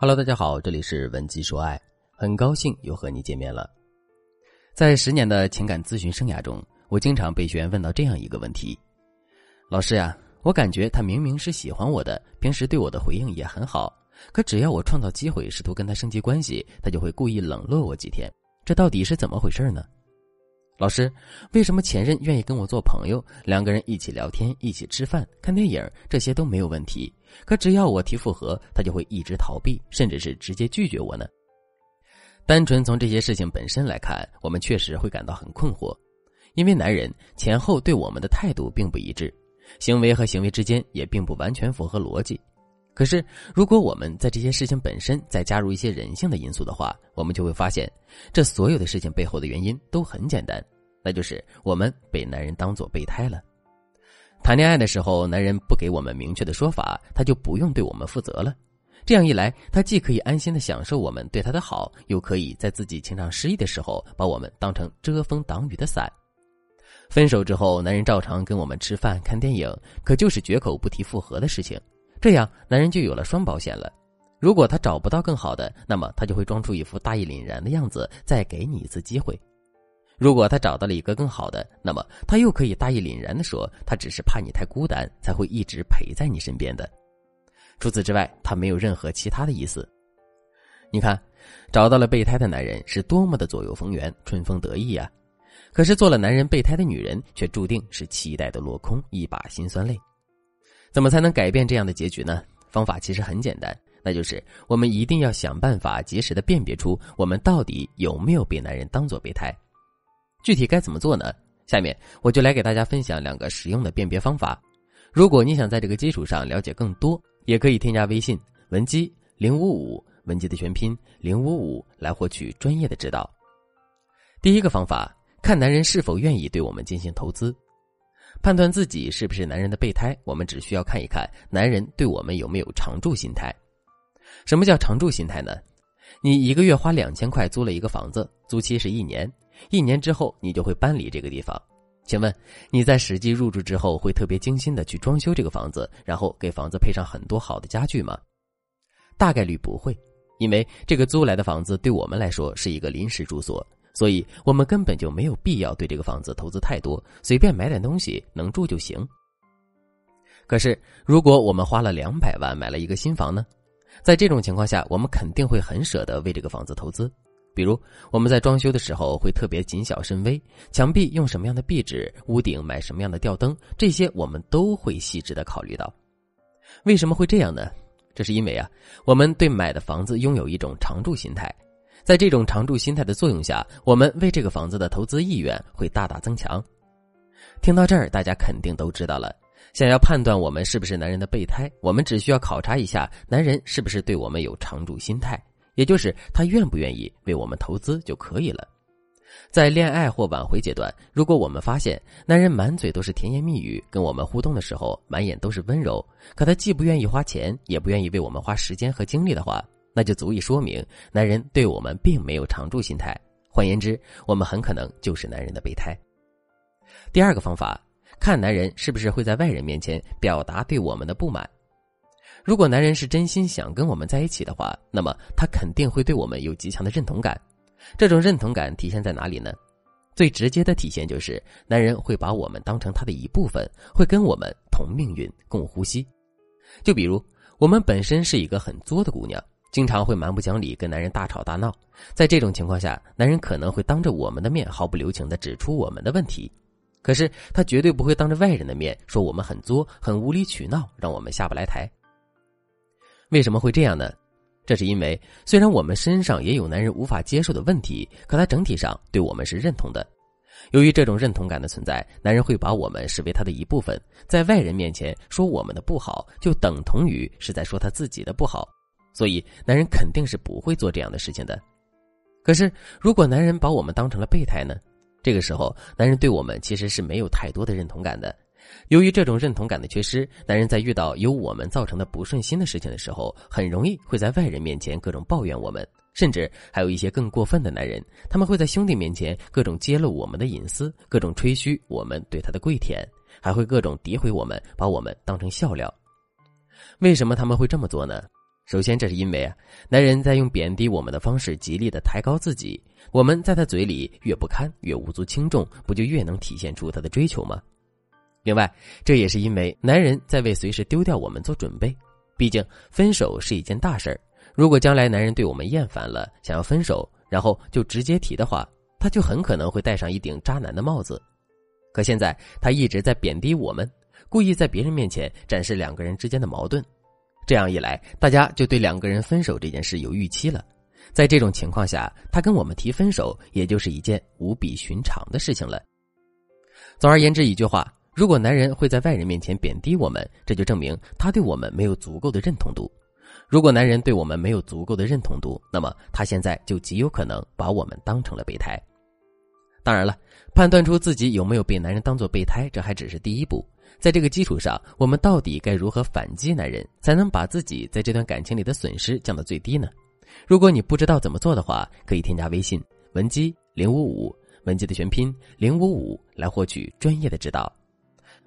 Hello，大家好，这里是文姬说爱，很高兴又和你见面了。在十年的情感咨询生涯中，我经常被学员问到这样一个问题：老师呀，我感觉他明明是喜欢我的，平时对我的回应也很好，可只要我创造机会试图跟他升级关系，他就会故意冷落我几天，这到底是怎么回事呢？老师，为什么前任愿意跟我做朋友，两个人一起聊天、一起吃饭、看电影，这些都没有问题？可只要我提复合，他就会一直逃避，甚至是直接拒绝我呢？单纯从这些事情本身来看，我们确实会感到很困惑，因为男人前后对我们的态度并不一致，行为和行为之间也并不完全符合逻辑。可是，如果我们在这些事情本身再加入一些人性的因素的话，我们就会发现，这所有的事情背后的原因都很简单，那就是我们被男人当做备胎了。谈恋爱的时候，男人不给我们明确的说法，他就不用对我们负责了。这样一来，他既可以安心的享受我们对他的好，又可以在自己情场失意的时候，把我们当成遮风挡雨的伞。分手之后，男人照常跟我们吃饭、看电影，可就是绝口不提复合的事情。这样，男人就有了双保险了。如果他找不到更好的，那么他就会装出一副大义凛然的样子，再给你一次机会。如果他找到了一个更好的，那么他又可以大义凛然的说，他只是怕你太孤单，才会一直陪在你身边的。除此之外，他没有任何其他的意思。你看，找到了备胎的男人是多么的左右逢源、春风得意啊！可是做了男人备胎的女人，却注定是期待的落空，一把辛酸泪。怎么才能改变这样的结局呢？方法其实很简单，那就是我们一定要想办法及时的辨别出我们到底有没有被男人当做备胎。具体该怎么做呢？下面我就来给大家分享两个实用的辨别方法。如果你想在这个基础上了解更多，也可以添加微信文姬零五五，文姬的全拼零五五来获取专业的指导。第一个方法，看男人是否愿意对我们进行投资。判断自己是不是男人的备胎，我们只需要看一看男人对我们有没有常住心态。什么叫常住心态呢？你一个月花两千块租了一个房子，租期是一年，一年之后你就会搬离这个地方。请问你在实际入住之后，会特别精心的去装修这个房子，然后给房子配上很多好的家具吗？大概率不会，因为这个租来的房子对我们来说是一个临时住所。所以我们根本就没有必要对这个房子投资太多，随便买点东西能住就行。可是，如果我们花了两百万买了一个新房呢？在这种情况下，我们肯定会很舍得为这个房子投资。比如，我们在装修的时候会特别谨小慎微，墙壁用什么样的壁纸，屋顶买什么样的吊灯，这些我们都会细致的考虑到。为什么会这样呢？这是因为啊，我们对买的房子拥有一种常住心态。在这种常住心态的作用下，我们为这个房子的投资意愿会大大增强。听到这儿，大家肯定都知道了。想要判断我们是不是男人的备胎，我们只需要考察一下男人是不是对我们有常住心态，也就是他愿不愿意为我们投资就可以了。在恋爱或挽回阶段，如果我们发现男人满嘴都是甜言蜜语，跟我们互动的时候满眼都是温柔，可他既不愿意花钱，也不愿意为我们花时间和精力的话，那就足以说明男人对我们并没有常住心态。换言之，我们很可能就是男人的备胎。第二个方法，看男人是不是会在外人面前表达对我们的不满。如果男人是真心想跟我们在一起的话，那么他肯定会对我们有极强的认同感。这种认同感体现在哪里呢？最直接的体现就是，男人会把我们当成他的一部分，会跟我们同命运、共呼吸。就比如，我们本身是一个很作的姑娘。经常会蛮不讲理，跟男人大吵大闹。在这种情况下，男人可能会当着我们的面毫不留情的指出我们的问题，可是他绝对不会当着外人的面说我们很作、很无理取闹，让我们下不来台。为什么会这样呢？这是因为虽然我们身上也有男人无法接受的问题，可他整体上对我们是认同的。由于这种认同感的存在，男人会把我们视为他的一部分，在外人面前说我们的不好，就等同于是在说他自己的不好。所以，男人肯定是不会做这样的事情的。可是，如果男人把我们当成了备胎呢？这个时候，男人对我们其实是没有太多的认同感的。由于这种认同感的缺失，男人在遇到由我们造成的不顺心的事情的时候，很容易会在外人面前各种抱怨我们，甚至还有一些更过分的男人，他们会在兄弟面前各种揭露我们的隐私，各种吹嘘我们对他的跪舔，还会各种诋毁我们，把我们当成笑料。为什么他们会这么做呢？首先，这是因为啊，男人在用贬低我们的方式极力的抬高自己，我们在他嘴里越不堪，越无足轻重，不就越能体现出他的追求吗？另外，这也是因为男人在为随时丢掉我们做准备。毕竟，分手是一件大事儿。如果将来男人对我们厌烦了，想要分手，然后就直接提的话，他就很可能会戴上一顶渣男的帽子。可现在，他一直在贬低我们，故意在别人面前展示两个人之间的矛盾。这样一来，大家就对两个人分手这件事有预期了。在这种情况下，他跟我们提分手，也就是一件无比寻常的事情了。总而言之，一句话：如果男人会在外人面前贬低我们，这就证明他对我们没有足够的认同度。如果男人对我们没有足够的认同度，那么他现在就极有可能把我们当成了备胎。当然了，判断出自己有没有被男人当做备胎，这还只是第一步。在这个基础上，我们到底该如何反击男人，才能把自己在这段感情里的损失降到最低呢？如果你不知道怎么做的话，可以添加微信文姬零五五，文姬的全拼零五五，来获取专业的指导。